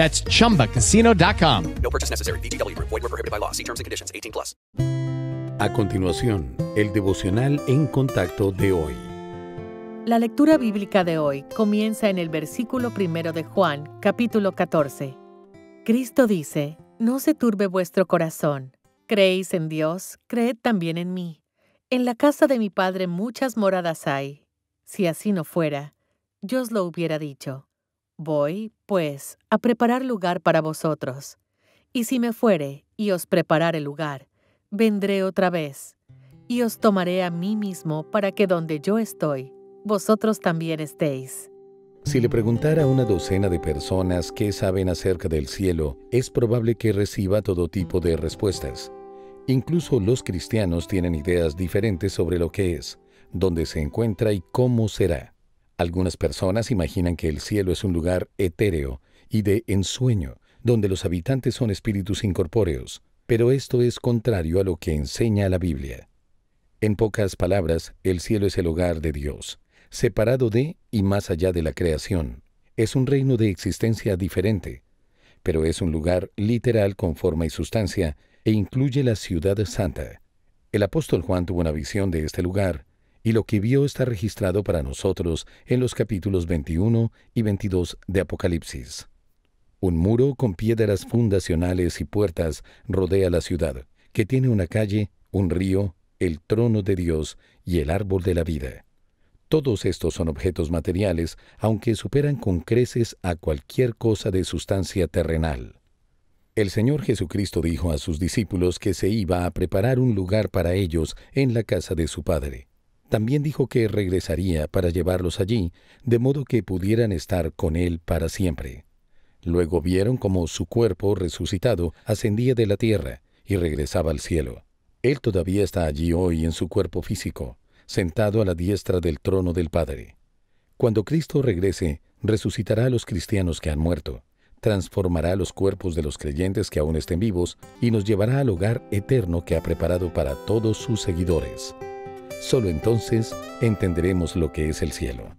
That's chumbacasino.com. No purchase necessary. VGW Group. Void were prohibited by law. See terms and conditions. 18 plus. A continuación, el devocional en contacto de hoy. La lectura bíblica de hoy comienza en el versículo primero de Juan, capítulo 14. Cristo dice, No se turbe vuestro corazón. Creéis en Dios, creed también en mí. En la casa de mi Padre muchas moradas hay. Si así no fuera, yo os lo hubiera dicho. Voy, pues, a preparar lugar para vosotros. Y si me fuere y os preparare lugar, vendré otra vez, y os tomaré a mí mismo para que donde yo estoy, vosotros también estéis. Si le preguntara a una docena de personas qué saben acerca del cielo, es probable que reciba todo tipo de respuestas. Incluso los cristianos tienen ideas diferentes sobre lo que es, dónde se encuentra y cómo será. Algunas personas imaginan que el cielo es un lugar etéreo y de ensueño, donde los habitantes son espíritus incorpóreos, pero esto es contrario a lo que enseña la Biblia. En pocas palabras, el cielo es el hogar de Dios, separado de y más allá de la creación. Es un reino de existencia diferente, pero es un lugar literal con forma y sustancia e incluye la ciudad santa. El apóstol Juan tuvo una visión de este lugar y lo que vio está registrado para nosotros en los capítulos 21 y 22 de Apocalipsis. Un muro con piedras fundacionales y puertas rodea la ciudad, que tiene una calle, un río, el trono de Dios y el árbol de la vida. Todos estos son objetos materiales, aunque superan con creces a cualquier cosa de sustancia terrenal. El Señor Jesucristo dijo a sus discípulos que se iba a preparar un lugar para ellos en la casa de su Padre. También dijo que regresaría para llevarlos allí, de modo que pudieran estar con Él para siempre. Luego vieron cómo su cuerpo resucitado ascendía de la tierra y regresaba al cielo. Él todavía está allí hoy en su cuerpo físico, sentado a la diestra del trono del Padre. Cuando Cristo regrese, resucitará a los cristianos que han muerto, transformará los cuerpos de los creyentes que aún estén vivos y nos llevará al hogar eterno que ha preparado para todos sus seguidores. Solo entonces entenderemos lo que es el cielo.